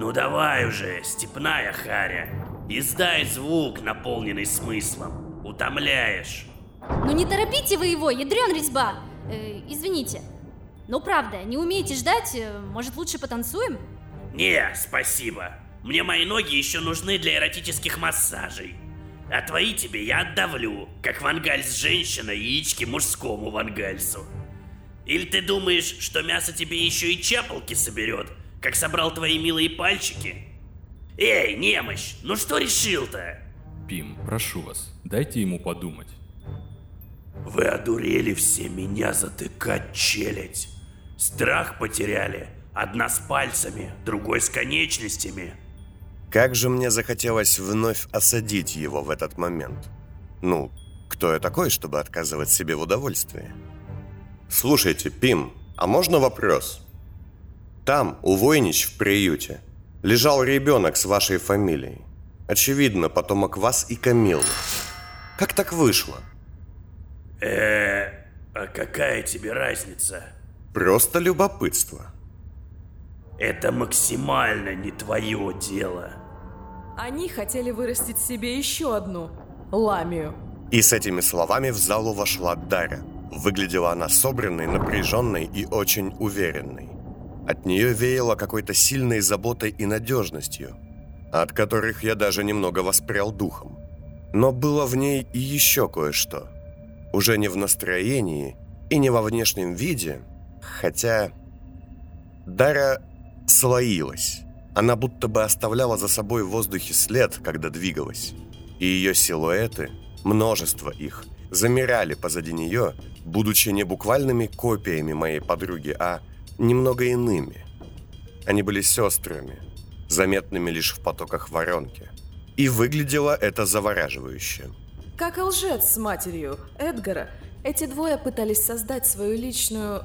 Ну давай уже, степная харя. Издай звук, наполненный смыслом. Утомляешь. Ну не торопите вы его, ядрен резьба. Э, извините. Ну правда, не умеете ждать, э, может лучше потанцуем? Не, спасибо. Мне мои ноги еще нужны для эротических массажей. А твои тебе я отдавлю, как вангальс женщина яички мужскому вангальсу. Или ты думаешь, что мясо тебе еще и чапалки соберет, как собрал твои милые пальчики? Эй, немощь, ну что решил-то? Пим, прошу вас, дайте ему подумать. Вы одурели все меня затыкать челядь. Страх потеряли. Одна с пальцами, другой с конечностями. Как же мне захотелось вновь осадить его в этот момент. Ну, кто я такой, чтобы отказывать себе в удовольствии? Слушайте, Пим, а можно вопрос? Там, у Войнич в приюте, лежал ребенок с вашей фамилией. Очевидно, потомок вас и Камилы. Как так вышло? э а какая тебе разница? Просто любопытство. Это максимально не твое дело. Они хотели вырастить себе еще одну ламию. И с этими словами в залу вошла Дарья. Выглядела она собранной, напряженной и очень уверенной. От нее веяло какой-то сильной заботой и надежностью, от которых я даже немного воспрял духом. Но было в ней и еще кое-что. Уже не в настроении и не во внешнем виде, хотя... Дара слоилась. Она будто бы оставляла за собой в воздухе след, когда двигалась. И ее силуэты, множество их, замирали позади нее, будучи не буквальными копиями моей подруги, а немного иными. Они были сестрами, заметными лишь в потоках воронки. И выглядело это завораживающе. Как и лжец с матерью Эдгара, эти двое пытались создать свою личную...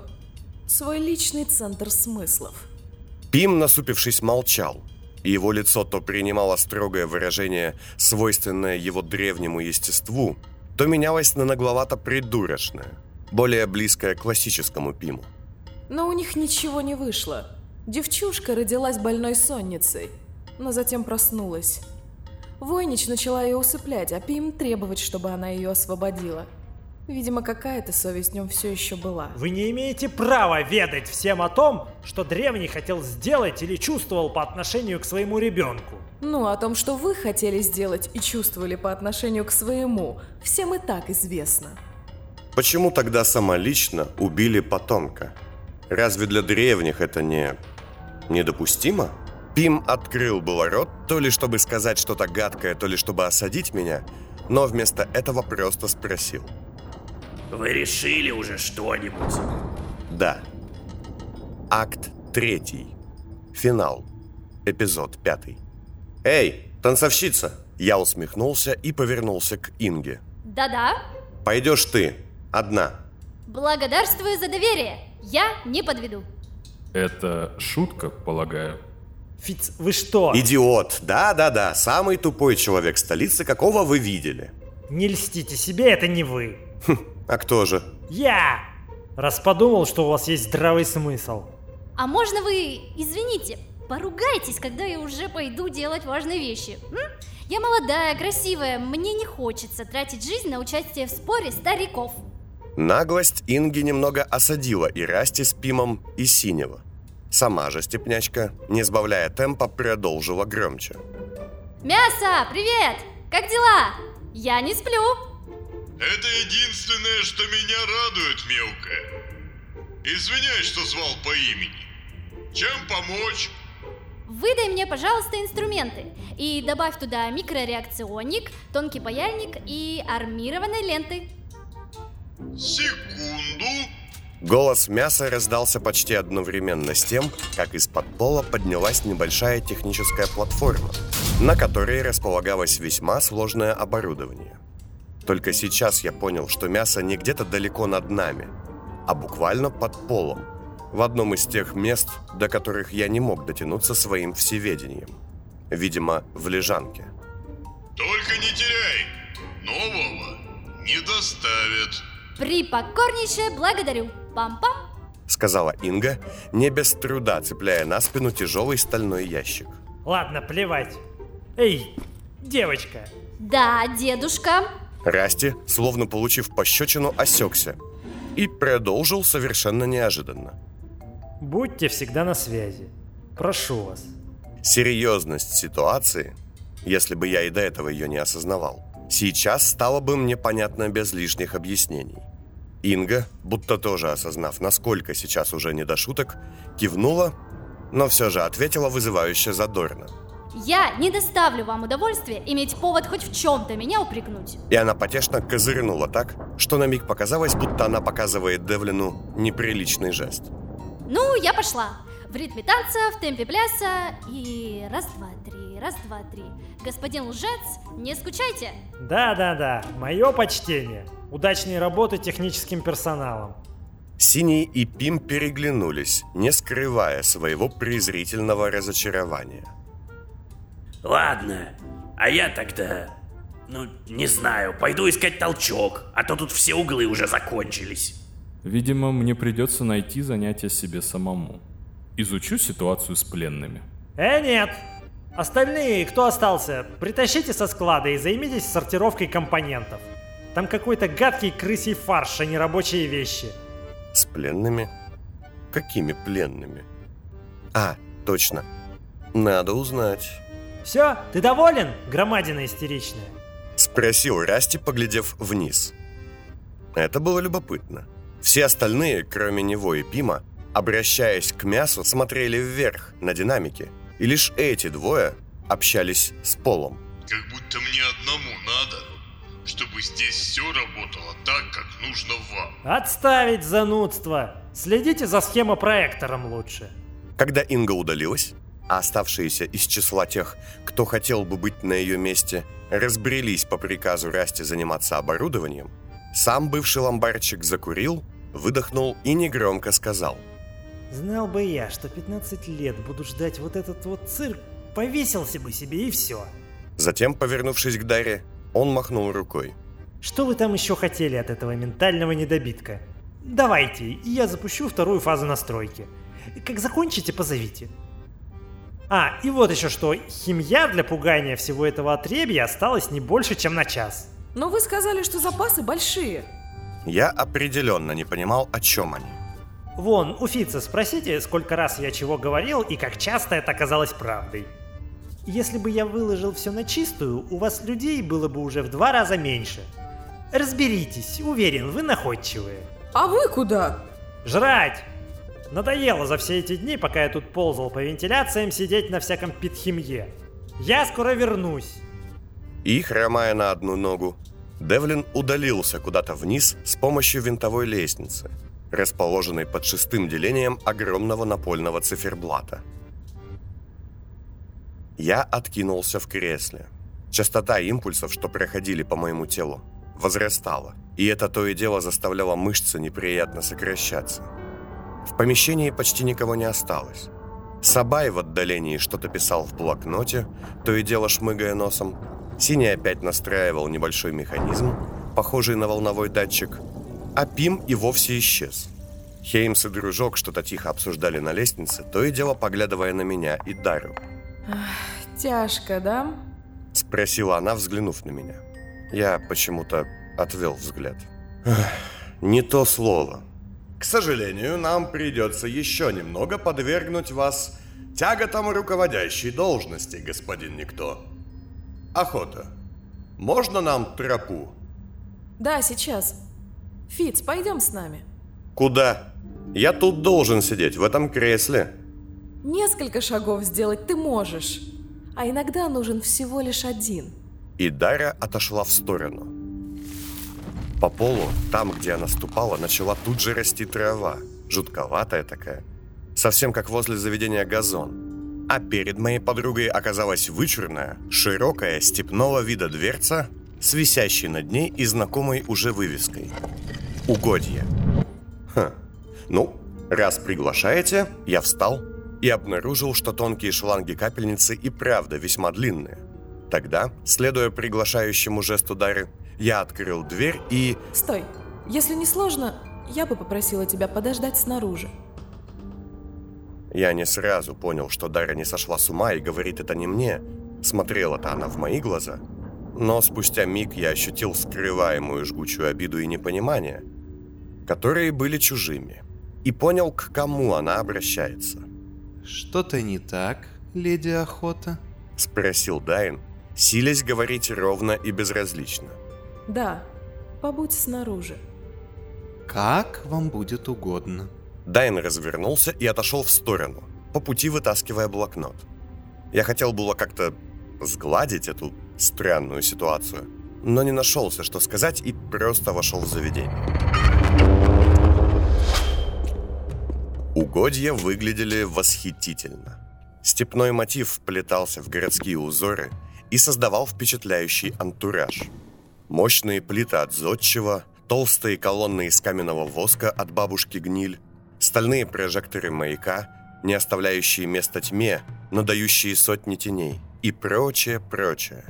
свой личный центр смыслов. Пим, насупившись, молчал, и его лицо то принимало строгое выражение, свойственное его древнему естеству, то менялось на нагловато-придурочное, более близкое к классическому Пиму. Но у них ничего не вышло. Девчушка родилась больной сонницей, но затем проснулась. Войнич начала ее усыплять, а Пим требовать, чтобы она ее освободила. Видимо, какая-то совесть в нем все еще была. Вы не имеете права ведать всем о том, что древний хотел сделать или чувствовал по отношению к своему ребенку. Ну, о том, что вы хотели сделать и чувствовали по отношению к своему, всем и так известно. Почему тогда самолично убили потомка? Разве для древних это не... недопустимо? Пим открыл было рот, то ли чтобы сказать что-то гадкое, то ли чтобы осадить меня, но вместо этого просто спросил. Вы решили уже что-нибудь? Да. Акт третий. Финал. Эпизод пятый. «Эй, танцовщица!» Я усмехнулся и повернулся к Инге. Да-да. «Пойдешь ты, одна». Благодарствую за доверие. Я не подведу. Это шутка, полагаю. Фиц, вы что? Идиот! Да-да-да, самый тупой человек столицы, какого вы видели. Не льстите себе, это не вы. Хм, а кто же? Я! Раз подумал, что у вас есть здравый смысл. А можно вы, извините, поругайтесь, когда я уже пойду делать важные вещи? М? Я молодая, красивая, мне не хочется тратить жизнь на участие в споре стариков. Наглость Инги немного осадила и Расти с Пимом, и Синего. Сама же степнячка, не сбавляя темпа, продолжила громче. Мясо, привет! Как дела? Я не сплю. Это единственное, что меня радует, мелкая. Извиняюсь, что звал по имени. Чем помочь? Выдай мне, пожалуйста, инструменты и добавь туда микрореакционник, тонкий паяльник и армированной ленты. Секунду. Голос мяса раздался почти одновременно с тем, как из-под пола поднялась небольшая техническая платформа, на которой располагалось весьма сложное оборудование. Только сейчас я понял, что мясо не где-то далеко над нами, а буквально под полом, в одном из тех мест, до которых я не мог дотянуться своим всеведением. Видимо, в лежанке. Только не теряй. Нового не доставят. Припокорнейше благодарю. Пам-пам. Сказала Инга, не без труда цепляя на спину тяжелый стальной ящик. Ладно, плевать. Эй, девочка, Да, дедушка. Расти, словно получив пощечину, осекся и продолжил совершенно неожиданно. будьте всегда на связи. Прошу вас. Серьезность ситуации, если бы я и до этого ее не осознавал, сейчас стала бы мне понятна без лишних объяснений. Инга, будто тоже осознав, насколько сейчас уже не до шуток, кивнула, но все же ответила вызывающе задорно. Я не доставлю вам удовольствия иметь повод хоть в чем-то меня упрекнуть. И она потешно козырнула так, что на миг показалось, будто она показывает Девлину неприличный жест. Ну, я пошла. В ритме танца, в темпе пляса и раз, два, три, раз, два, три. Господин лжец, не скучайте. Да-да-да, мое почтение. Удачной работы техническим персоналом. Синий и Пим переглянулись, не скрывая своего презрительного разочарования. Ладно, а я тогда... Ну, не знаю, пойду искать толчок, а то тут все углы уже закончились. Видимо, мне придется найти занятие себе самому. Изучу ситуацию с пленными. Э, нет! Остальные, кто остался, притащите со склада и займитесь сортировкой компонентов. Там какой-то гадкий крысий фарш, а не рабочие вещи. С пленными? Какими пленными? А, точно. Надо узнать. Все, ты доволен, громадина истеричная? Спросил Расти, поглядев вниз. Это было любопытно. Все остальные, кроме него и Пима, обращаясь к мясу, смотрели вверх, на динамики. И лишь эти двое общались с полом. Как будто мне одному надо, чтобы здесь все работало так, как нужно вам. Отставить занудство! Следите за схемопроектором лучше. Когда Инга удалилась, а оставшиеся из числа тех, кто хотел бы быть на ее месте, разбрелись по приказу Расти заниматься оборудованием, сам бывший ломбарчик закурил, выдохнул и негромко сказал. Знал бы я, что 15 лет буду ждать вот этот вот цирк, повесился бы себе и все. Затем, повернувшись к Даре, он махнул рукой. Что вы там еще хотели от этого ментального недобитка? Давайте, и я запущу вторую фазу настройки. Как закончите, позовите. А, и вот еще что, химия для пугания всего этого отребья осталась не больше, чем на час. Но вы сказали, что запасы большие. Я определенно не понимал, о чем они. Вон, у Фица спросите, сколько раз я чего говорил и как часто это оказалось правдой. Если бы я выложил все на чистую, у вас людей было бы уже в два раза меньше. Разберитесь, уверен, вы находчивые. А вы куда? Жрать! Надоело за все эти дни, пока я тут ползал по вентиляциям, сидеть на всяком питхимье. Я скоро вернусь. И, хромая на одну ногу, Девлин удалился куда-то вниз с помощью винтовой лестницы, расположенной под шестым делением огромного напольного циферблата. Я откинулся в кресле. Частота импульсов, что проходили по моему телу, возрастала, и это то и дело заставляло мышцы неприятно сокращаться. В помещении почти никого не осталось. Сабай в отдалении что-то писал в блокноте, то и дело шмыгая носом. Синий опять настраивал небольшой механизм, похожий на волновой датчик, а Пим и вовсе исчез. Хеймс и дружок что-то тихо обсуждали на лестнице, то и дело поглядывая на меня и Дарю. Тяжко, да? Спросила она, взглянув на меня. Я почему-то отвел взгляд. «Эх, Не то слово. К сожалению, нам придется еще немного подвергнуть вас тяготам руководящей должности, господин Никто. Охота. Можно нам тропу? Да, сейчас. Фиц, пойдем с нами. Куда? Я тут должен сидеть, в этом кресле. Несколько шагов сделать ты можешь, а иногда нужен всего лишь один. И Дарья отошла в сторону. По полу, там, где она ступала, начала тут же расти трава. Жутковатая такая. Совсем как возле заведения газон. А перед моей подругой оказалась вычурная, широкая, степного вида дверца с висящей над ней и знакомой уже вывеской. Угодье. Хм. Ну, раз приглашаете, я встал и обнаружил, что тонкие шланги капельницы и правда весьма длинные. Тогда, следуя приглашающему жесту Дары, я открыл дверь и... Стой. Если не сложно, я бы попросила тебя подождать снаружи. Я не сразу понял, что Дара не сошла с ума и говорит это не мне. Смотрела-то она в мои глаза. Но спустя миг я ощутил скрываемую жгучую обиду и непонимание, которые были чужими, и понял, к кому она обращается. Что-то не так, леди Охота? Спросил Дайн, силясь говорить ровно и безразлично. Да, побудь снаружи. Как вам будет угодно. Дайн развернулся и отошел в сторону, по пути вытаскивая блокнот. Я хотел было как-то сгладить эту странную ситуацию, но не нашелся, что сказать, и просто вошел в заведение. Угодья выглядели восхитительно. Степной мотив вплетался в городские узоры и создавал впечатляющий антураж. Мощные плиты от зодчего, толстые колонны из каменного воска от бабушки гниль, стальные прожекторы маяка, не оставляющие места тьме, но дающие сотни теней, и прочее, прочее.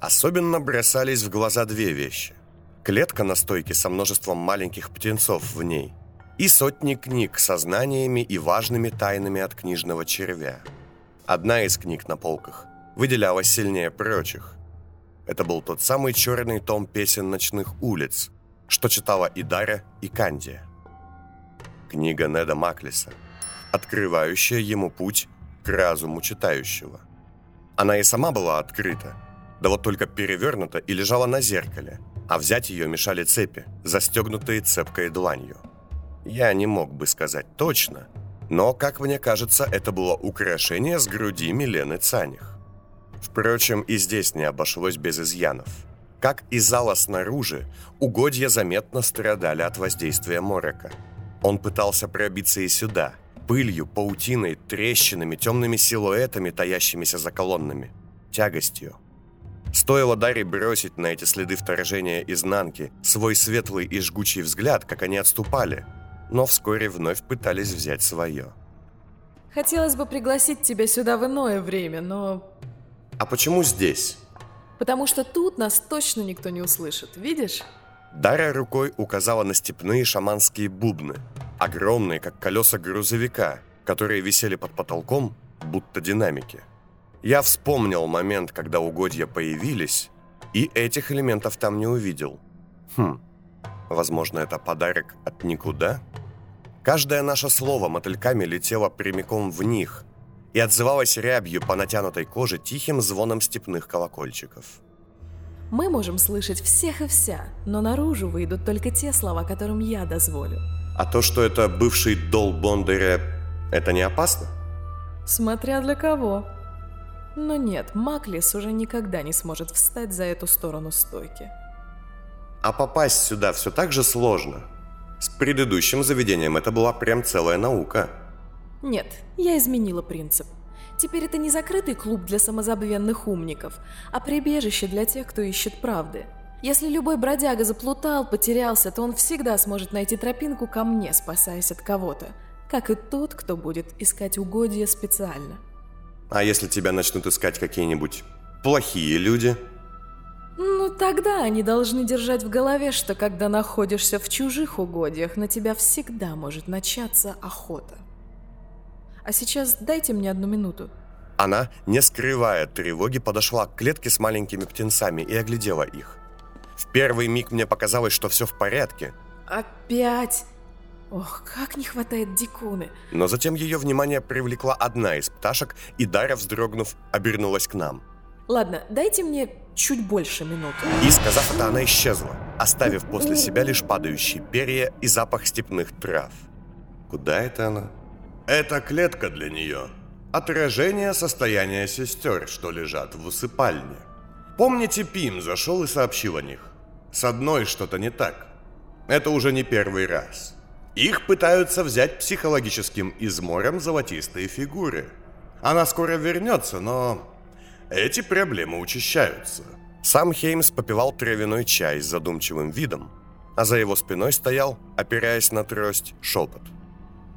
Особенно бросались в глаза две вещи. Клетка на стойке со множеством маленьких птенцов в ней и сотни книг со знаниями и важными тайнами от книжного червя. Одна из книг на полках выделялась сильнее прочих. Это был тот самый черный том песен ночных улиц, что читала и Дарья, и Кандия. Книга Неда Маклиса, открывающая ему путь к разуму читающего. Она и сама была открыта, да вот только перевернута и лежала на зеркале, а взять ее мешали цепи, застегнутые цепкой дланью. Я не мог бы сказать точно, но, как мне кажется, это было украшение с груди Милены Цаних. Впрочем, и здесь не обошлось без изъянов. Как и зала снаружи, угодья заметно страдали от воздействия Морека. Он пытался пробиться и сюда, пылью, паутиной, трещинами, темными силуэтами, таящимися за колоннами, тягостью. Стоило Даре бросить на эти следы вторжения изнанки свой светлый и жгучий взгляд, как они отступали – но вскоре вновь пытались взять свое. Хотелось бы пригласить тебя сюда в иное время, но... А почему здесь? Потому что тут нас точно никто не услышит, видишь? Дарья рукой указала на степные шаманские бубны, огромные, как колеса грузовика, которые висели под потолком, будто динамики. Я вспомнил момент, когда угодья появились, и этих элементов там не увидел. Хм, возможно, это подарок от никуда? Каждое наше слово мотыльками летело прямиком в них и отзывалось рябью по натянутой коже тихим звоном степных колокольчиков. Мы можем слышать всех и вся, но наружу выйдут только те слова, которым я дозволю. А то, что это бывший дол Бондаря, это не опасно? Смотря для кого. Но нет, Маклис уже никогда не сможет встать за эту сторону стойки. А попасть сюда все так же сложно – с предыдущим заведением это была прям целая наука. Нет, я изменила принцип. Теперь это не закрытый клуб для самозабвенных умников, а прибежище для тех, кто ищет правды. Если любой бродяга заплутал, потерялся, то он всегда сможет найти тропинку ко мне, спасаясь от кого-то, как и тот, кто будет искать угодья специально. А если тебя начнут искать какие-нибудь плохие люди? Ну, тогда они должны держать в голове, что когда находишься в чужих угодьях, на тебя всегда может начаться охота. А сейчас дайте мне одну минуту. Она, не скрывая тревоги, подошла к клетке с маленькими птенцами и оглядела их. В первый миг мне показалось, что все в порядке. Опять? Ох, как не хватает дикуны. Но затем ее внимание привлекла одна из пташек, и Дарья, вздрогнув, обернулась к нам. Ладно, дайте мне чуть больше минуты. И, сказав это, она исчезла, оставив после себя лишь падающие перья и запах степных трав. Куда это она? Это клетка для нее. Отражение состояния сестер, что лежат в усыпальне. Помните, Пим зашел и сообщил о них? С одной что-то не так. Это уже не первый раз. Их пытаются взять психологическим измором золотистые фигуры. Она скоро вернется, но эти проблемы учащаются. Сам Хеймс попивал травяной чай с задумчивым видом, а за его спиной стоял, опираясь на трость, шепот.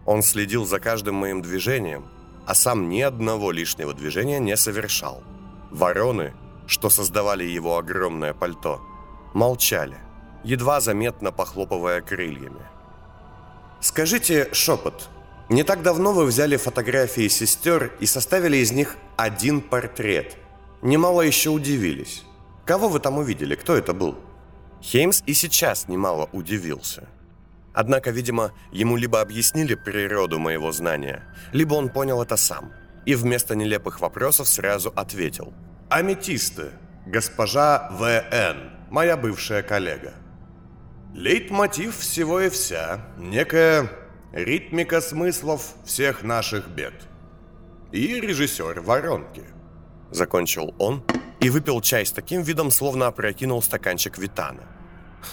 Он следил за каждым моим движением, а сам ни одного лишнего движения не совершал. Вороны, что создавали его огромное пальто, молчали, едва заметно похлопывая крыльями. «Скажите, шепот, Не так давно вы взяли фотографии сестер и составили из них один портрет. Немало еще удивились. Кого вы там увидели? Кто это был? Хеймс и сейчас немало удивился. Однако, видимо, ему либо объяснили природу моего знания, либо он понял это сам. И вместо нелепых вопросов сразу ответил. «Аметисты, госпожа В.Н., моя бывшая коллега. Лейтмотив всего и вся, некая ритмика смыслов всех наших бед. И режиссер воронки. Закончил он и выпил чай с таким видом, словно опрокинул стаканчик Витана.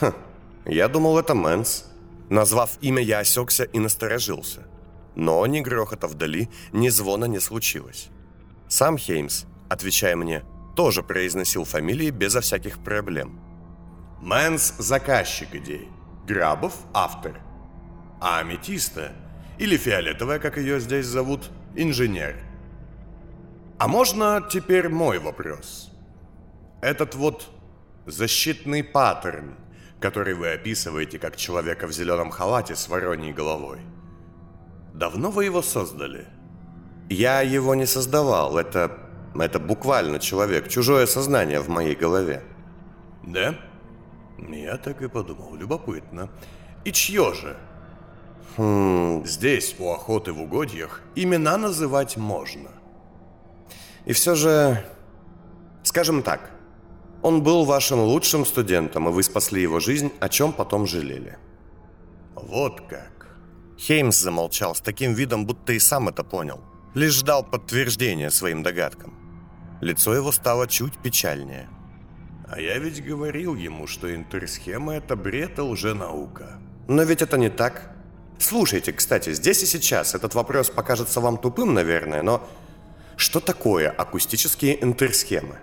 Хм, я думал, это Мэнс. Назвав имя, я осекся и насторожился. Но ни грохота вдали, ни звона не случилось. Сам Хеймс, отвечая мне, тоже произносил фамилии безо всяких проблем. Мэнс – заказчик идей, Грабов – автор. А Аметиста, или Фиолетовая, как ее здесь зовут, инженер. А можно теперь мой вопрос? Этот вот защитный паттерн, который вы описываете как человека в зеленом халате с вороньей головой. Давно вы его создали? Я его не создавал, это, это буквально человек, чужое сознание в моей голове. Да? Я так и подумал, любопытно. И чье же? Хм, здесь, у охоты в угодьях, имена называть можно. И все же, скажем так, он был вашим лучшим студентом, и вы спасли его жизнь, о чем потом жалели. Вот как. Хеймс замолчал с таким видом, будто и сам это понял. Лишь ждал подтверждения своим догадкам. Лицо его стало чуть печальнее. А я ведь говорил ему, что интерсхема – это бред и лженаука. Но ведь это не так. Слушайте, кстати, здесь и сейчас этот вопрос покажется вам тупым, наверное, но что такое акустические интерсхемы?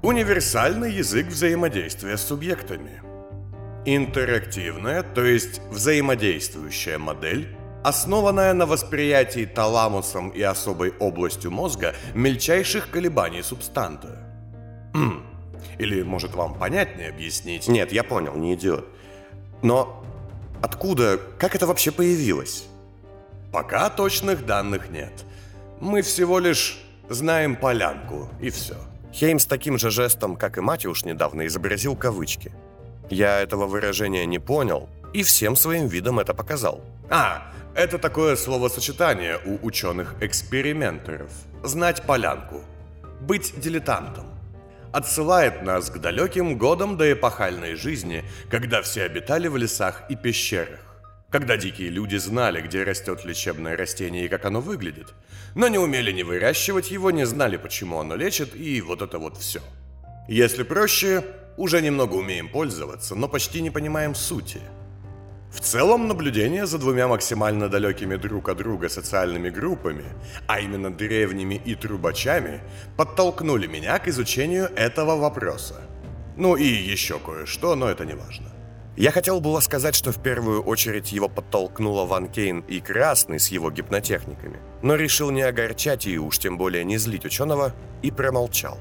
Универсальный язык взаимодействия с субъектами. Интерактивная, то есть взаимодействующая модель, основанная на восприятии таламусом и особой областью мозга мельчайших колебаний субстанта. Или, может, вам понятнее объяснить? Нет, я понял, не идиот. Но откуда, как это вообще появилось? Пока точных данных нет. Мы всего лишь знаем полянку, и все. Хеймс таким же жестом, как и Матюш недавно, изобразил кавычки. Я этого выражения не понял и всем своим видом это показал. А, это такое словосочетание у ученых-экспериментеров. Знать полянку. Быть дилетантом. Отсылает нас к далеким годам до эпохальной жизни, когда все обитали в лесах и пещерах. Когда дикие люди знали, где растет лечебное растение и как оно выглядит, но не умели не выращивать его, не знали, почему оно лечит, и вот это вот все. Если проще, уже немного умеем пользоваться, но почти не понимаем сути. В целом, наблюдение за двумя максимально далекими друг от друга социальными группами, а именно древними и трубачами, подтолкнули меня к изучению этого вопроса. Ну и еще кое-что, но это не важно. Я хотел было сказать, что в первую очередь его подтолкнула Ван Кейн и Красный с его гипнотехниками, но решил не огорчать и уж тем более не злить ученого и промолчал.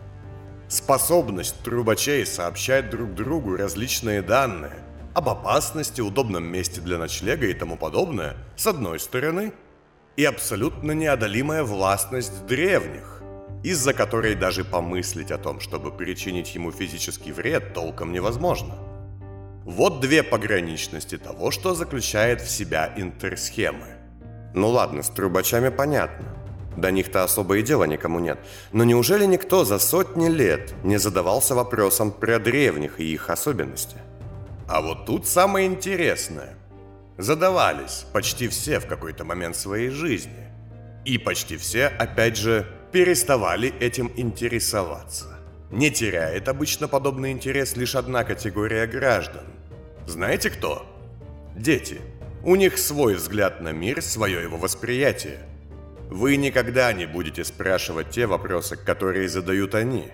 Способность трубачей сообщать друг другу различные данные об опасности, удобном месте для ночлега и тому подобное, с одной стороны, и абсолютно неодолимая властность древних, из-за которой даже помыслить о том, чтобы причинить ему физический вред, толком невозможно – вот две пограничности того, что заключает в себя интерсхемы. Ну ладно, с трубачами понятно. До них-то особо и дела никому нет. Но неужели никто за сотни лет не задавался вопросом про древних и их особенности? А вот тут самое интересное. Задавались почти все в какой-то момент своей жизни. И почти все, опять же, переставали этим интересоваться. Не теряет обычно подобный интерес лишь одна категория граждан. Знаете кто? Дети. У них свой взгляд на мир, свое его восприятие. Вы никогда не будете спрашивать те вопросы, которые задают они.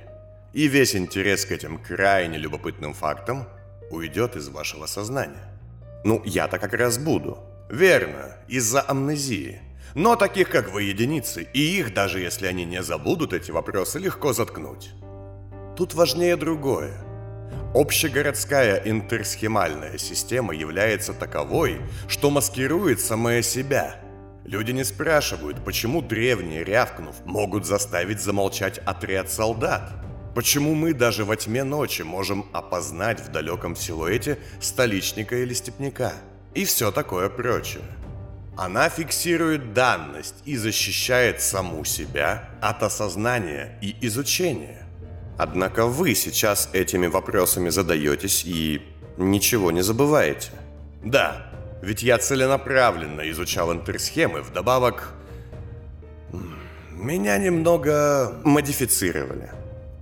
И весь интерес к этим крайне любопытным фактам уйдет из вашего сознания. Ну, я-то как раз буду. Верно, из-за амнезии. Но таких, как вы, единицы, и их, даже если они не забудут эти вопросы, легко заткнуть. Тут важнее другое. Общегородская интерсхемальная система является таковой, что маскирует самая себя. Люди не спрашивают, почему древние, рявкнув, могут заставить замолчать отряд солдат. Почему мы даже во тьме ночи можем опознать в далеком силуэте столичника или степняка? И все такое прочее. Она фиксирует данность и защищает саму себя от осознания и изучения. Однако вы сейчас этими вопросами задаетесь и ничего не забываете. Да, ведь я целенаправленно изучал интерсхемы, вдобавок... Меня немного модифицировали.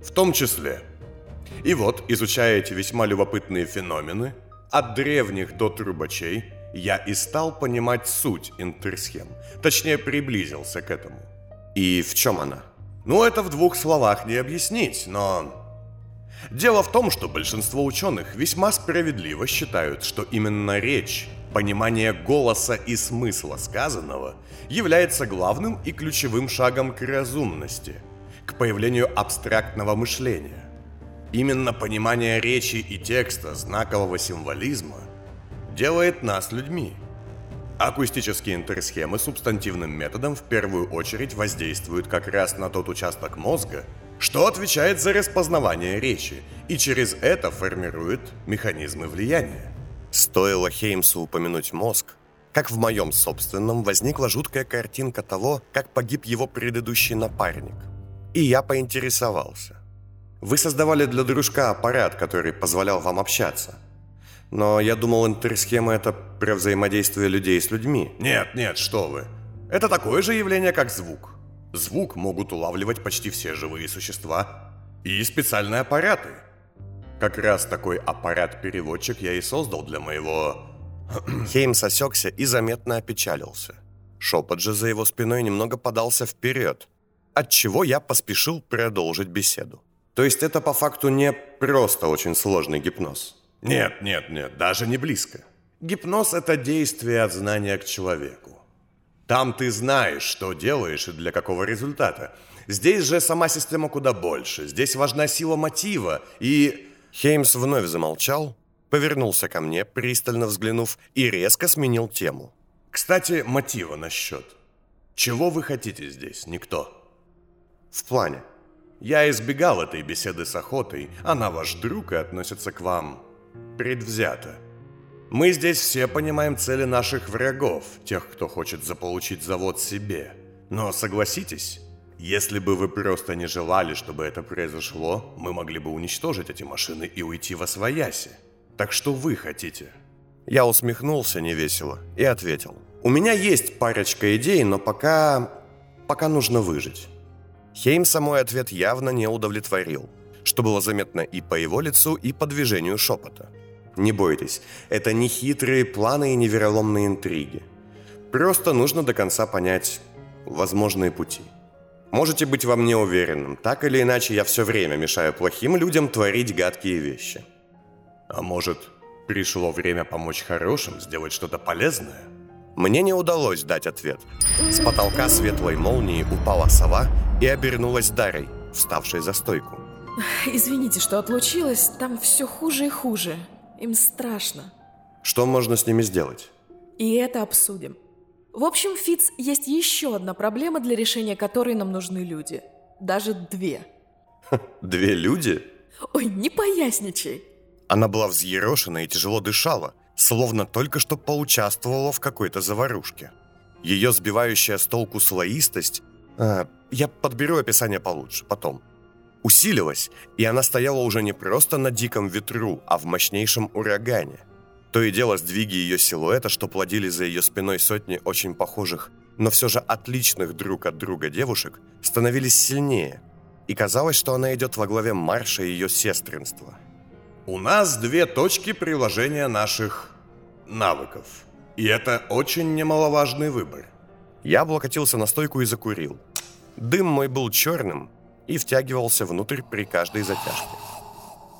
В том числе. И вот, изучая эти весьма любопытные феномены, от древних до трубачей, я и стал понимать суть интерсхем. Точнее, приблизился к этому. И в чем она? Ну, это в двух словах не объяснить, но... Дело в том, что большинство ученых весьма справедливо считают, что именно речь Понимание голоса и смысла сказанного является главным и ключевым шагом к разумности, к появлению абстрактного мышления. Именно понимание речи и текста знакового символизма делает нас людьми. Акустические интерсхемы субстантивным методом в первую очередь воздействуют как раз на тот участок мозга, что отвечает за распознавание речи, и через это формирует механизмы влияния. Стоило Хеймсу упомянуть мозг, как в моем собственном возникла жуткая картинка того, как погиб его предыдущий напарник. И я поинтересовался. Вы создавали для дружка аппарат, который позволял вам общаться. Но я думал, интерсхема это про взаимодействие людей с людьми. Нет, нет, что вы. Это такое же явление, как звук. Звук могут улавливать почти все живые существа и специальные аппараты – как раз такой аппарат-переводчик я и создал для моего... Хеймс осекся и заметно опечалился. Шепот же за его спиной немного подался вперед, отчего я поспешил продолжить беседу. То есть это по факту не просто очень сложный гипноз. Нет, нет, нет, даже не близко. Гипноз – это действие от знания к человеку. Там ты знаешь, что делаешь и для какого результата. Здесь же сама система куда больше. Здесь важна сила мотива и Хеймс вновь замолчал, повернулся ко мне, пристально взглянув, и резко сменил тему. «Кстати, мотива насчет. Чего вы хотите здесь, никто?» «В плане. Я избегал этой беседы с охотой, она ваш друг и относится к вам предвзято. Мы здесь все понимаем цели наших врагов, тех, кто хочет заполучить завод себе. Но согласитесь, если бы вы просто не желали, чтобы это произошло, мы могли бы уничтожить эти машины и уйти во свояси. Так что вы хотите?» Я усмехнулся невесело и ответил. «У меня есть парочка идей, но пока... пока нужно выжить». Хеймса мой ответ явно не удовлетворил, что было заметно и по его лицу, и по движению шепота. Не бойтесь, это не хитрые планы и невероломные интриги. Просто нужно до конца понять возможные пути. Можете быть во мне уверенным, так или иначе я все время мешаю плохим людям творить гадкие вещи. А может, пришло время помочь хорошим, сделать что-то полезное? Мне не удалось дать ответ. С потолка светлой молнии упала сова и обернулась Дарой, вставшей за стойку. Извините, что отлучилась, там все хуже и хуже. Им страшно. Что можно с ними сделать? И это обсудим. В общем, Фиц, есть еще одна проблема, для решения которой нам нужны люди. Даже две. Две люди? Ой, не поясничай. Она была взъерошена и тяжело дышала, словно только что поучаствовала в какой-то заварушке. Ее сбивающая с толку слоистость... А, я подберу описание получше, потом. Усилилась, и она стояла уже не просто на диком ветру, а в мощнейшем урагане. То и дело сдвиги ее силуэта, что плодили за ее спиной сотни очень похожих, но все же отличных друг от друга девушек, становились сильнее, и казалось, что она идет во главе марша ее сестринства. У нас две точки приложения наших навыков. И это очень немаловажный выбор. Я облокотился на стойку и закурил. Дым мой был черным и втягивался внутрь при каждой затяжке.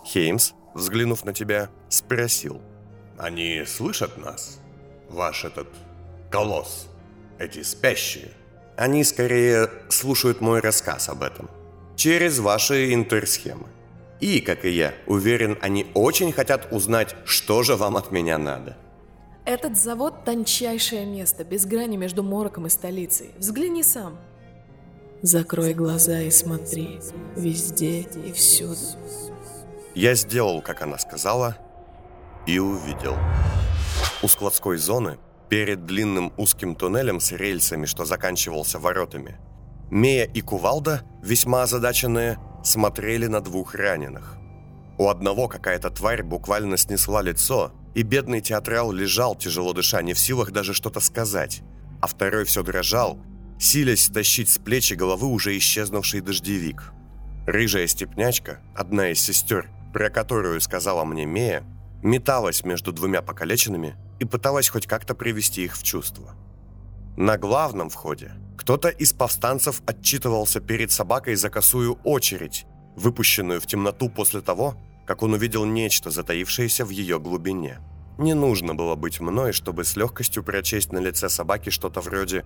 Хеймс, взглянув на тебя, спросил – они слышат нас? Ваш этот колосс, эти спящие? Они скорее слушают мой рассказ об этом. Через ваши интерсхемы. И, как и я, уверен, они очень хотят узнать, что же вам от меня надо. Этот завод – тончайшее место, без грани между мороком и столицей. Взгляни сам. Закрой глаза и смотри. Везде и всюду. Я сделал, как она сказала, и увидел. У складской зоны, перед длинным узким туннелем с рельсами, что заканчивался воротами, Мея и Кувалда, весьма озадаченные, смотрели на двух раненых. У одного какая-то тварь буквально снесла лицо, и бедный театрал лежал, тяжело дыша, не в силах даже что-то сказать, а второй все дрожал, силясь тащить с плечи головы уже исчезнувший дождевик. Рыжая степнячка, одна из сестер, про которую сказала мне Мея, металась между двумя покалеченными и пыталась хоть как-то привести их в чувство. На главном входе кто-то из повстанцев отчитывался перед собакой за косую очередь, выпущенную в темноту после того, как он увидел нечто, затаившееся в ее глубине. Не нужно было быть мной, чтобы с легкостью прочесть на лице собаки что-то вроде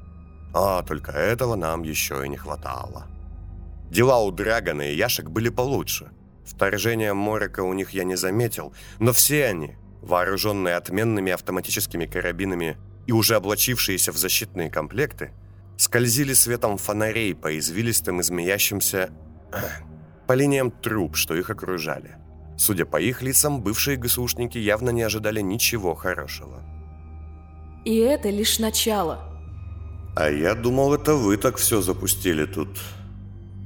«А, только этого нам еще и не хватало». Дела у Драгона и Яшек были получше. Вторжения Морика у них я не заметил, но все они, вооруженные отменными автоматическими карабинами и уже облачившиеся в защитные комплекты, скользили светом фонарей по извилистым и змеящимся по линиям труб, что их окружали. Судя по их лицам, бывшие ГСУшники явно не ожидали ничего хорошего. И это лишь начало. А я думал, это вы так все запустили тут.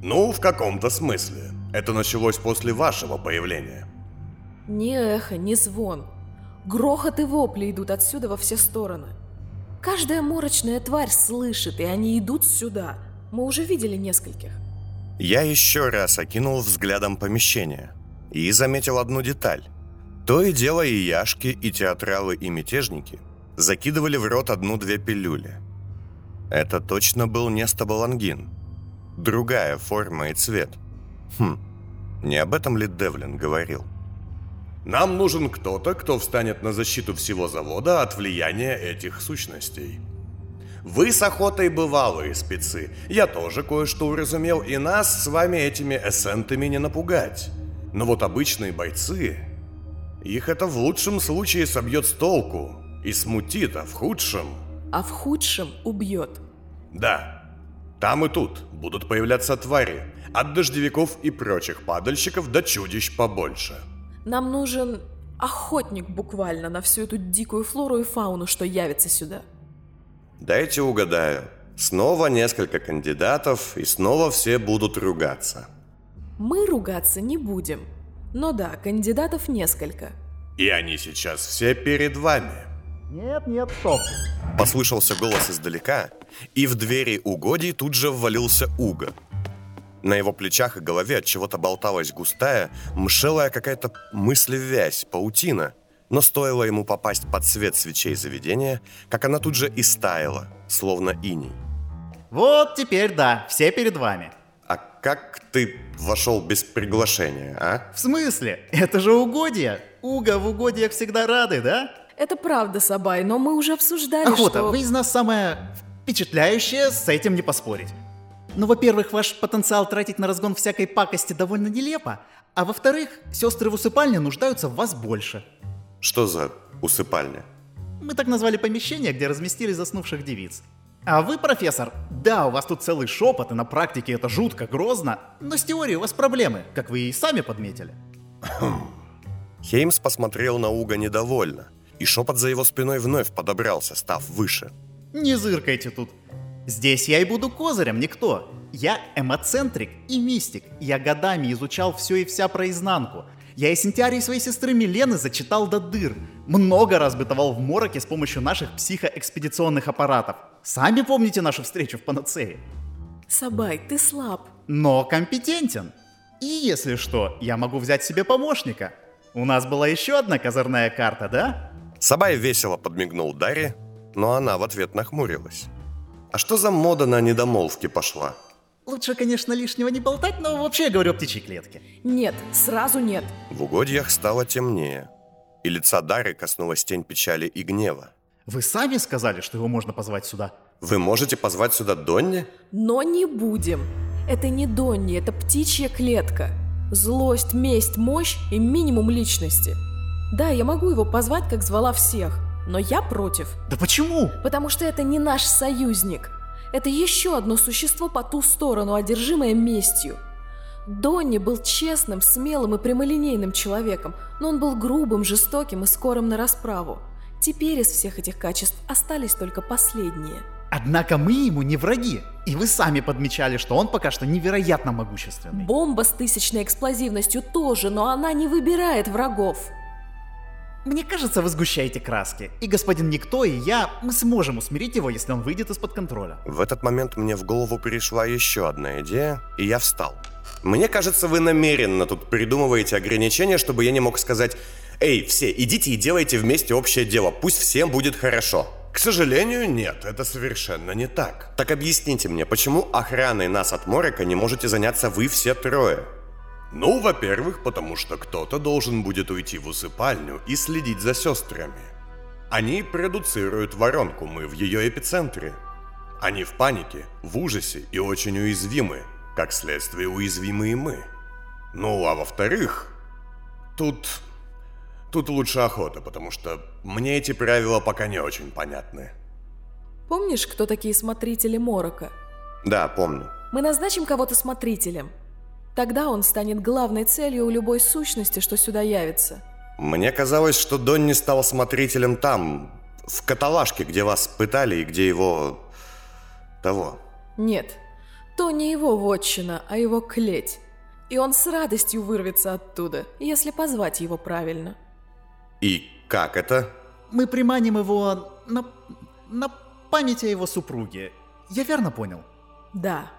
Ну, в каком-то смысле. Это началось после вашего появления. Ни эхо, ни звон. Грохот и вопли идут отсюда во все стороны. Каждая морочная тварь слышит, и они идут сюда. Мы уже видели нескольких. Я еще раз окинул взглядом помещение и заметил одну деталь. То и дело и яшки, и театралы, и мятежники закидывали в рот одну-две пилюли. Это точно был не стабалангин. Другая форма и цвет. Хм, не об этом ли Девлин говорил? Нам нужен кто-то, кто встанет на защиту всего завода от влияния этих сущностей. Вы с охотой бывалые спецы. Я тоже кое-что уразумел, и нас с вами этими эссентами не напугать. Но вот обычные бойцы... Их это в лучшем случае собьет с толку и смутит, а в худшем... А в худшем убьет. Да, там и тут будут появляться твари, от дождевиков и прочих падальщиков до чудищ побольше. Нам нужен охотник буквально на всю эту дикую флору и фауну, что явится сюда. Дайте угадаю. Снова несколько кандидатов, и снова все будут ругаться. Мы ругаться не будем. Но да, кандидатов несколько. И они сейчас все перед вами. Нет, нет, стоп. Послышался голос издалека, и в двери угодий тут же ввалился Уга. На его плечах и голове от чего-то болталась густая, мшелая какая-то мыслевязь, паутина. Но стоило ему попасть под свет свечей заведения, как она тут же истаяла, словно иней. Вот теперь да, все перед вами. А как ты вошел без приглашения, а? В смысле? Это же угодья. Уга в угодьях всегда рады, да? Это правда, Сабай, но мы уже обсуждали, Охота, что... вы из нас самая впечатляющая, с этим не поспорить. Ну, во-первых, ваш потенциал тратить на разгон всякой пакости довольно нелепо, а во-вторых, сестры в усыпальне нуждаются в вас больше. Что за усыпальня? Мы так назвали помещение, где разместили заснувших девиц. А вы, профессор, да, у вас тут целый шепот, и на практике это жутко, грозно, но с теорией у вас проблемы, как вы и сами подметили. Хеймс посмотрел на Уга недовольно, и шепот за его спиной вновь подобрался, став выше. Не зыркайте тут. Здесь я и буду козырем, никто. Я эмоцентрик и мистик. Я годами изучал все и вся про изнанку. Я эссентиарий своей сестры Милены зачитал до дыр. Много раз бытовал в мороке с помощью наших психоэкспедиционных аппаратов. Сами помните нашу встречу в Панацее? Сабай, ты слаб. Но компетентен. И если что, я могу взять себе помощника. У нас была еще одна козырная карта, да? Сабай весело подмигнул Даре, но она в ответ нахмурилась. А что за мода на недомолвки пошла? Лучше, конечно, лишнего не болтать, но вообще я говорю о птичьей клетке. Нет, сразу нет. В угодьях стало темнее, и лица Дары коснулась тень печали и гнева. Вы сами сказали, что его можно позвать сюда. Вы можете позвать сюда Донни? Но не будем. Это не Донни, это птичья клетка. Злость, месть, мощь и минимум личности. Да, я могу его позвать, как звала всех. Но я против. Да почему? Потому что это не наш союзник. Это еще одно существо по ту сторону, одержимое местью. Донни был честным, смелым и прямолинейным человеком, но он был грубым, жестоким и скорым на расправу. Теперь из всех этих качеств остались только последние. Однако мы ему не враги. И вы сами подмечали, что он пока что невероятно могущественный. Бомба с тысячной эксплозивностью тоже, но она не выбирает врагов. Мне кажется, вы сгущаете краски. И господин Никто, и я, мы сможем усмирить его, если он выйдет из-под контроля. В этот момент мне в голову пришла еще одна идея, и я встал. Мне кажется, вы намеренно тут придумываете ограничения, чтобы я не мог сказать «Эй, все, идите и делайте вместе общее дело, пусть всем будет хорошо». К сожалению, нет, это совершенно не так. Так объясните мне, почему охраной нас от Морека не можете заняться вы все трое? Ну, во-первых, потому что кто-то должен будет уйти в усыпальню и следить за сестрами. Они продуцируют воронку, мы в ее эпицентре. Они в панике, в ужасе и очень уязвимы. Как следствие, уязвимы и мы. Ну, а во-вторых, тут... Тут лучше охота, потому что мне эти правила пока не очень понятны. Помнишь, кто такие смотрители Морока? Да, помню. Мы назначим кого-то смотрителем. Тогда он станет главной целью у любой сущности, что сюда явится. Мне казалось, что Донни стал смотрителем там, в каталажке, где вас пытали и где его... того. Нет, то не его вотчина, а его клеть. И он с радостью вырвется оттуда, если позвать его правильно. И как это? Мы приманим его на, на память о его супруге. Я верно понял? Да.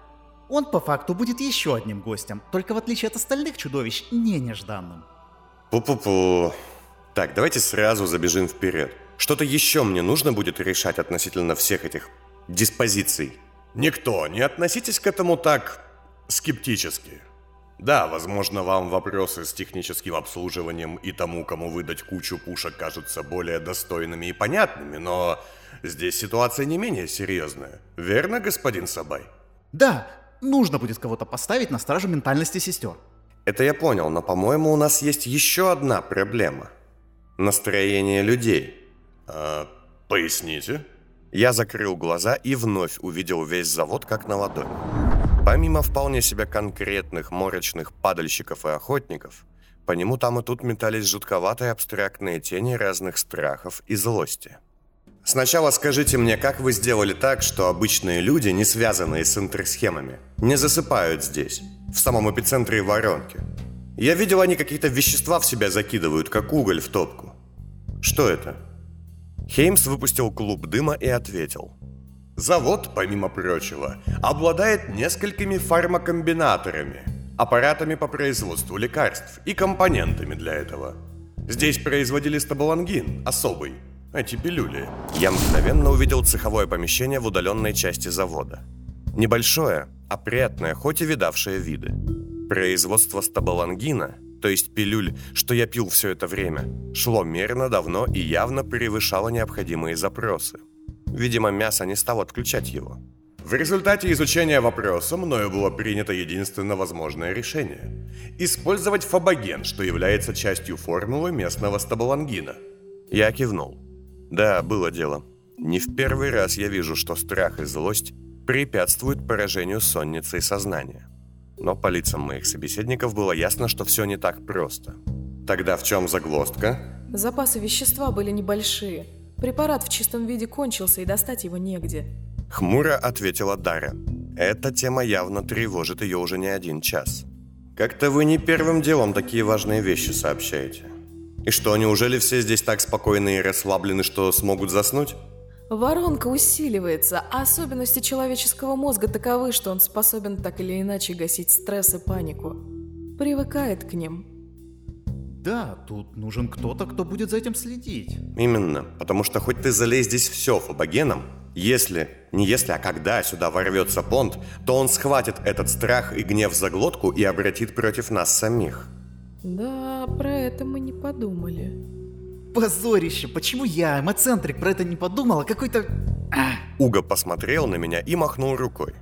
Он по факту будет еще одним гостем, только в отличие от остальных чудовищ, не нежданным. Пу-пу-пу. Так, давайте сразу забежим вперед. Что-то еще мне нужно будет решать относительно всех этих диспозиций. Никто, не относитесь к этому так скептически. Да, возможно, вам вопросы с техническим обслуживанием и тому, кому выдать кучу пушек, кажутся более достойными и понятными, но здесь ситуация не менее серьезная. Верно, господин Сабай? Да, нужно будет кого-то поставить на стражу ментальности сестер. Это я понял, но, по-моему, у нас есть еще одна проблема. Настроение людей. А, поясните? Я закрыл глаза и вновь увидел весь завод как на ладони. Помимо вполне себе конкретных морочных падальщиков и охотников, по нему там и тут метались жутковатые абстрактные тени разных страхов и злости. Сначала скажите мне, как вы сделали так, что обычные люди, не связанные с интерсхемами, не засыпают здесь, в самом эпицентре воронки? Я видел, они какие-то вещества в себя закидывают, как уголь в топку. Что это? Хеймс выпустил клуб дыма и ответил. Завод, помимо прочего, обладает несколькими фармакомбинаторами, аппаратами по производству лекарств и компонентами для этого. Здесь производили стабалангин, особый, эти пилюли. Я мгновенно увидел цеховое помещение в удаленной части завода. Небольшое, опрятное, хоть и видавшее виды. Производство стабалангина то есть пилюль, что я пил все это время, шло мерно, давно и явно превышало необходимые запросы. Видимо, мясо не стало отключать его. В результате изучения вопроса мною было принято единственно возможное решение – использовать фабоген, что является частью формулы местного стабалангина. Я кивнул. Да, было дело. Не в первый раз я вижу, что страх и злость препятствуют поражению сонницы и сознания. Но по лицам моих собеседников было ясно, что все не так просто. Тогда в чем загвоздка? Запасы вещества были небольшие. Препарат в чистом виде кончился, и достать его негде. Хмуро ответила Дара. Эта тема явно тревожит ее уже не один час. Как-то вы не первым делом такие важные вещи сообщаете. И что, неужели все здесь так спокойны и расслаблены, что смогут заснуть? Воронка усиливается, а особенности человеческого мозга таковы, что он способен так или иначе гасить стресс и панику. Привыкает к ним. Да, тут нужен кто-то, кто будет за этим следить. Именно, потому что хоть ты залей здесь все фобогеном, если, не если, а когда сюда ворвется понт, то он схватит этот страх и гнев за глотку и обратит против нас самих. Да, про это мы не подумали. Позорище, почему я, эмоцентрик, про это не подумал, а какой-то... Уга посмотрел на меня и махнул рукой.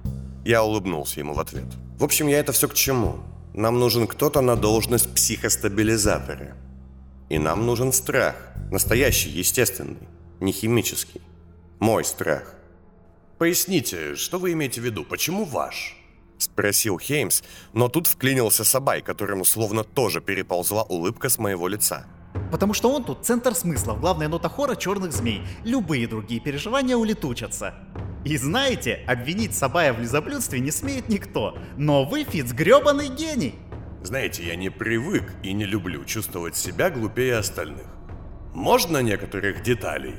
Я улыбнулся ему в ответ. В общем, я это все к чему? Нам нужен кто-то на должность психостабилизатора. И нам нужен страх. Настоящий, естественный. не химический. Мой страх. Поясните, что вы имеете в виду? Почему ваш? Спросил Хеймс, но тут вклинился Сабай, которому словно тоже переползла улыбка с моего лица. Потому что он тут центр смыслов, главная нота хора черных змей. Любые другие переживания улетучатся. И знаете, обвинить Сабая в лизоблюдстве не смеет никто. Но вы, Фиц, гребаный гений. Знаете, я не привык и не люблю чувствовать себя глупее остальных. Можно некоторых деталей?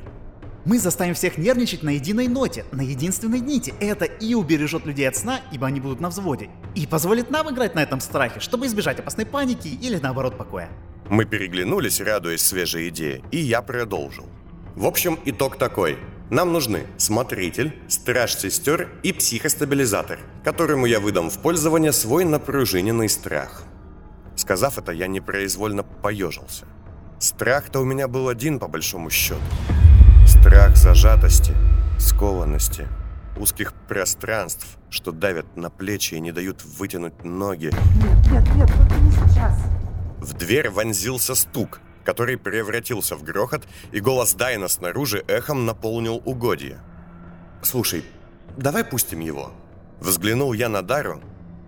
Мы заставим всех нервничать на единой ноте, на единственной нити. Это и убережет людей от сна, ибо они будут на взводе. И позволит нам играть на этом страхе, чтобы избежать опасной паники или наоборот покоя. Мы переглянулись, радуясь свежей идее, и я продолжил. В общем, итог такой. Нам нужны смотритель, страж-сестер и психостабилизатор, которому я выдам в пользование свой напружиненный страх. Сказав это, я непроизвольно поежился. Страх-то у меня был один по большому счету. Страх зажатости, скованности, узких пространств, что давят на плечи и не дают вытянуть ноги. Нет, нет, нет, только не сейчас. В дверь вонзился стук, который превратился в грохот, и голос Дайна снаружи эхом наполнил угодье. «Слушай, давай пустим его». Взглянул я на Дару,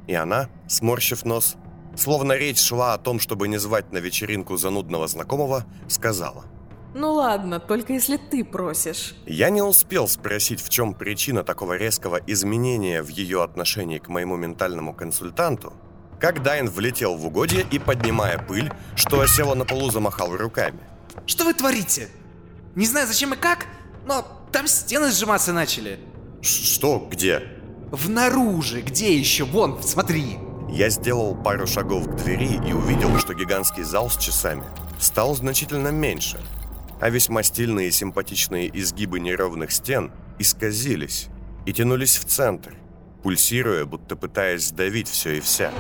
и она, сморщив нос, словно речь шла о том, чтобы не звать на вечеринку занудного знакомого, сказала. Ну ладно, только если ты просишь. Я не успел спросить, в чем причина такого резкого изменения в ее отношении к моему ментальному консультанту, как Дайн влетел в угодье и, поднимая пыль, что осело на полу, замахал руками. Что вы творите? Не знаю зачем и как, но там стены сжиматься начали. Что? Где? Внаружи, где еще? Вон, смотри. Я сделал пару шагов к двери и увидел, что гигантский зал с часами стал значительно меньше, а весьма стильные и симпатичные изгибы неровных стен исказились и тянулись в центр, пульсируя, будто пытаясь сдавить все и вся.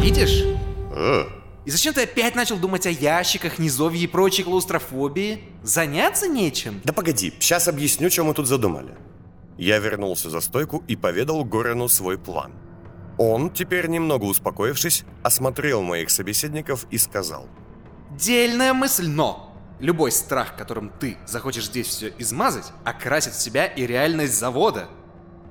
Видишь? Э, И зачем ты опять начал думать о ящиках, низовье и прочей клаустрофобии? Заняться нечем? Да погоди, сейчас объясню, что мы тут задумали. Я вернулся за стойку и поведал Горену свой план. Он, теперь немного успокоившись, осмотрел моих собеседников и сказал. Дельная мысль, но любой страх, которым ты захочешь здесь все измазать, окрасит в себя и реальность завода.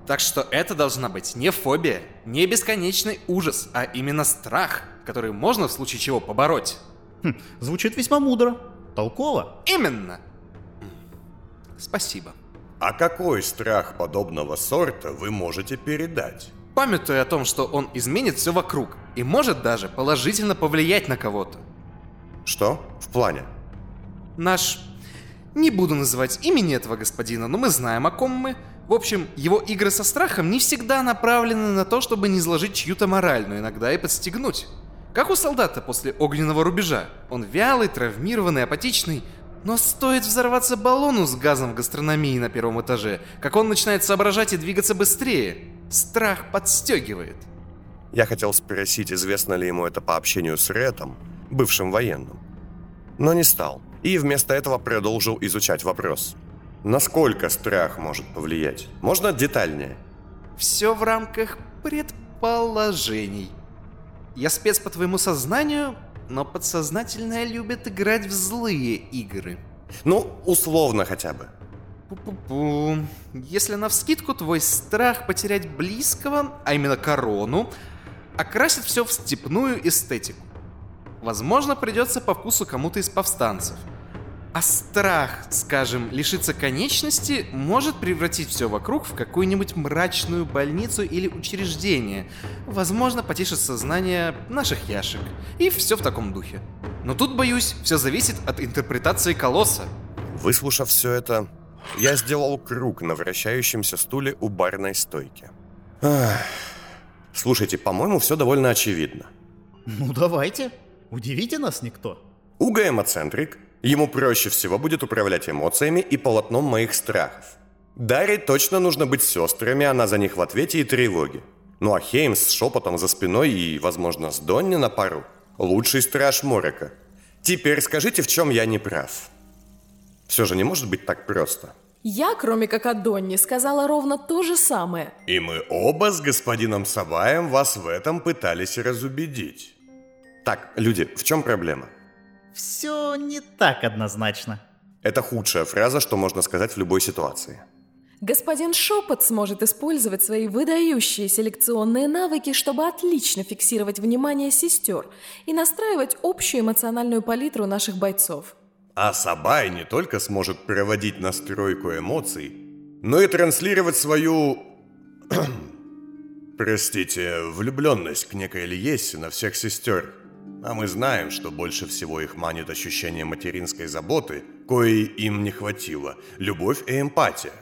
Так что это должна быть не фобия, не бесконечный ужас, а именно страх, который можно в случае чего побороть. Хм, звучит весьма мудро. Толково. Именно. Спасибо. А какой страх подобного сорта вы можете передать? Памятуя о том, что он изменит все вокруг и может даже положительно повлиять на кого-то. Что? В плане? Наш... Не буду называть имени этого господина, но мы знаем, о ком мы. В общем, его игры со страхом не всегда направлены на то, чтобы не изложить чью-то мораль, но иногда и подстегнуть. Как у солдата после огненного рубежа. Он вялый, травмированный, апатичный, но стоит взорваться баллону с газом в гастрономии на первом этаже, как он начинает соображать и двигаться быстрее. Страх подстегивает. Я хотел спросить, известно ли ему это по общению с Ретом, бывшим военным. Но не стал. И вместо этого продолжил изучать вопрос. Насколько страх может повлиять? Можно детальнее? Все в рамках предположений. Я спец по твоему сознанию, но подсознательное любит играть в злые игры. Ну, условно хотя бы. Пу-пу-пу. Если навскидку твой страх потерять близкого, а именно корону, окрасит все в степную эстетику. Возможно, придется по вкусу кому-то из повстанцев. А страх, скажем, лишиться конечности может превратить все вокруг в какую-нибудь мрачную больницу или учреждение. Возможно, потешит сознание наших яшек. И все в таком духе. Но тут, боюсь, все зависит от интерпретации колосса. Выслушав все это, я сделал круг на вращающемся стуле у барной стойки. Ах. Слушайте, по-моему, все довольно очевидно. Ну давайте. Удивите нас никто. Уга эмоцентрик, ему проще всего будет управлять эмоциями и полотном моих страхов. Даре точно нужно быть сестрами, она за них в ответе и тревоге. Ну а Хеймс с шепотом за спиной и, возможно, с Донни на пару. Лучший страж Морека. Теперь скажите, в чем я не прав. Все же не может быть так просто. Я, кроме как о Донни, сказала ровно то же самое. И мы оба с господином Сабаем вас в этом пытались разубедить. Так, люди, в чем проблема? Все не так однозначно. Это худшая фраза, что можно сказать в любой ситуации. Господин Шепот сможет использовать свои выдающие селекционные навыки, чтобы отлично фиксировать внимание сестер и настраивать общую эмоциональную палитру наших бойцов. А Сабай не только сможет проводить настройку эмоций, но и транслировать свою... Простите, влюбленность к некой Лиессе на всех сестер. А мы знаем, что больше всего их манит ощущение материнской заботы, коей им не хватило, любовь и эмпатия.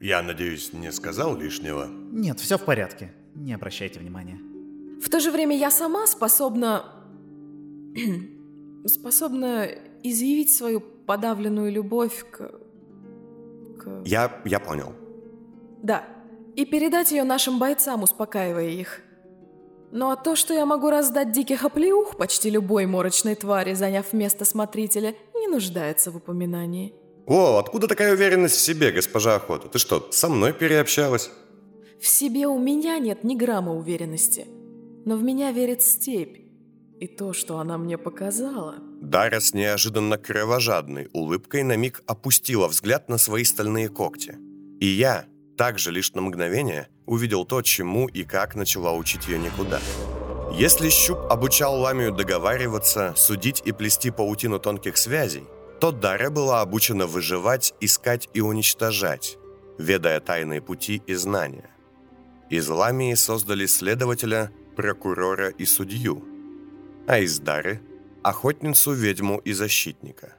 Я надеюсь, не сказал лишнего? Нет, все в порядке. Не обращайте внимания. В то же время я сама способна... способна изъявить свою подавленную любовь к... к... Я, я понял. Да, и передать ее нашим бойцам, успокаивая их. Ну а то, что я могу раздать диких оплеух почти любой морочной твари, заняв место смотрителя, не нуждается в упоминании. О, откуда такая уверенность в себе, госпожа Охота? Ты что, со мной переобщалась? В себе у меня нет ни грамма уверенности. Но в меня верит степь. И то, что она мне показала... Дара с неожиданно кровожадной улыбкой на миг опустила взгляд на свои стальные когти. И я, также лишь на мгновение, увидел то, чему и как начала учить ее никуда. Если Щуп обучал Ламию договариваться, судить и плести паутину тонких связей, то Дара была обучена выживать, искать и уничтожать, ведая тайные пути и знания. Из Ламии создали следователя, прокурора и судью, а из Дары – охотницу, ведьму и защитника.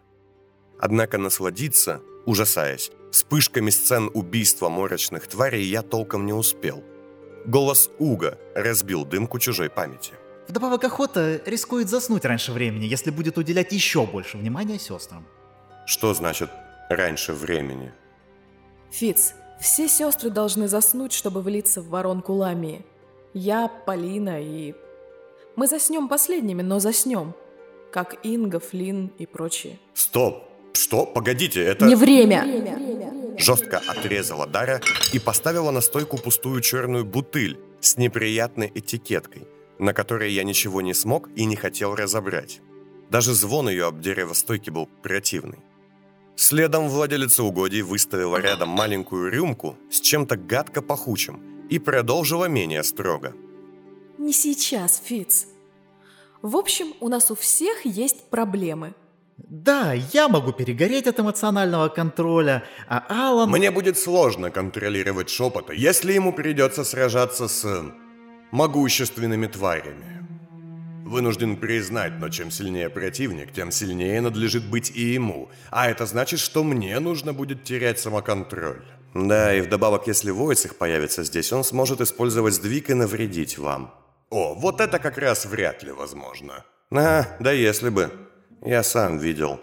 Однако насладиться, ужасаясь, вспышками сцен убийства морочных тварей я толком не успел. Голос Уга разбил дымку чужой памяти. Вдобавок охота рискует заснуть раньше времени, если будет уделять еще больше внимания сестрам. Что значит «раньше времени»? Фиц, все сестры должны заснуть, чтобы влиться в воронку Ламии. Я, Полина и... Мы заснем последними, но заснем. Как Инга, Флин и прочие. Стоп! Что? Погодите, это... Не время! Жестко отрезала Дара и поставила на стойку пустую черную бутыль с неприятной этикеткой, на которой я ничего не смог и не хотел разобрать. Даже звон ее об дерево стойки был противный. Следом владелица угодий выставила рядом маленькую рюмку с чем-то гадко пахучим и продолжила менее строго. Не сейчас, Фиц. В общем, у нас у всех есть проблемы. Да, я могу перегореть от эмоционального контроля, а Алан... Мне будет сложно контролировать шепота, если ему придется сражаться с могущественными тварями. Вынужден признать, но чем сильнее противник, тем сильнее надлежит быть и ему. А это значит, что мне нужно будет терять самоконтроль. Да, и вдобавок, если Войцех появится здесь, он сможет использовать сдвиг и навредить вам. О, вот это как раз вряд ли возможно. А, да если бы. Я сам видел.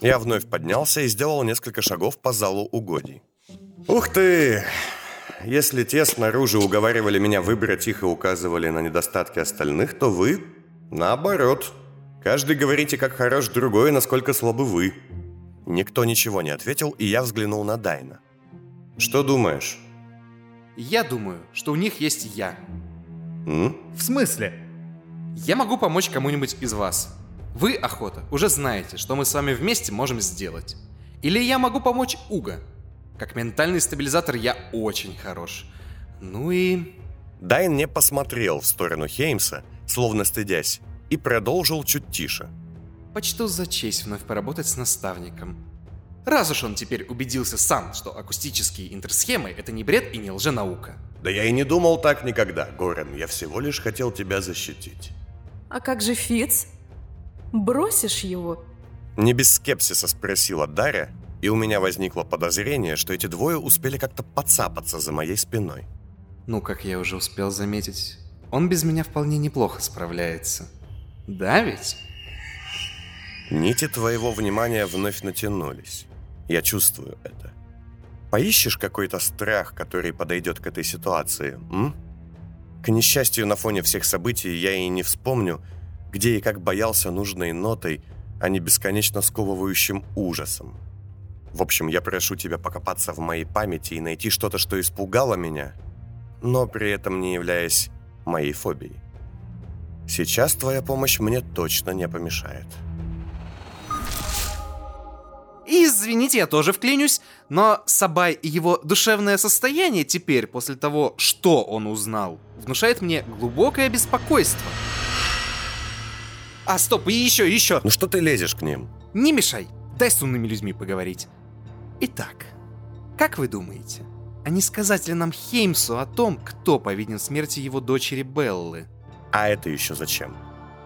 Я вновь поднялся и сделал несколько шагов по залу угодий. Ух ты! Если те снаружи уговаривали меня выбрать их и указывали на недостатки остальных, то вы, наоборот. Каждый говорите, как хорош другой, насколько слабы вы. Никто ничего не ответил, и я взглянул на Дайна. Что думаешь? Я думаю, что у них есть я. М? В смысле? Я могу помочь кому-нибудь из вас. Вы, Охота, уже знаете, что мы с вами вместе можем сделать. Или я могу помочь Уга. Как ментальный стабилизатор я очень хорош. Ну и... Дайн не посмотрел в сторону Хеймса, словно стыдясь, и продолжил чуть тише. Почту за честь вновь поработать с наставником. Раз уж он теперь убедился сам, что акустические интерсхемы — это не бред и не лженаука. Да я и не думал так никогда, Горен. Я всего лишь хотел тебя защитить. А как же Фиц? Бросишь его? Не без скепсиса спросила Дарья, и у меня возникло подозрение, что эти двое успели как-то подцапаться за моей спиной. Ну, как я уже успел заметить, он без меня вполне неплохо справляется. Да ведь? Нити твоего внимания вновь натянулись. Я чувствую это. Поищешь какой-то страх, который подойдет к этой ситуации, м? К несчастью, на фоне всех событий я и не вспомню, где и как боялся нужной нотой, а не бесконечно сковывающим ужасом. В общем, я прошу тебя покопаться в моей памяти и найти что-то, что испугало меня, но при этом не являясь моей фобией. Сейчас твоя помощь мне точно не помешает. извините, я тоже вклинюсь, но Сабай и его душевное состояние теперь, после того, что он узнал, внушает мне глубокое беспокойство. А, стоп, и еще, еще. Ну что ты лезешь к ним? Не мешай, дай с умными людьми поговорить. Итак, как вы думаете, а не сказать ли нам Хеймсу о том, кто повинен в смерти его дочери Беллы? А это еще зачем?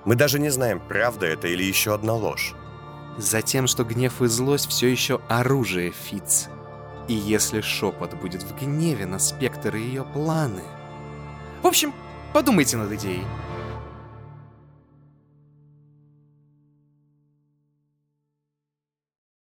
Мы даже не знаем, правда это или еще одна ложь. Затем, что гнев и злость все еще оружие Фиц. И если шепот будет в гневе на спектр и ее планы... В общем, подумайте над идеей.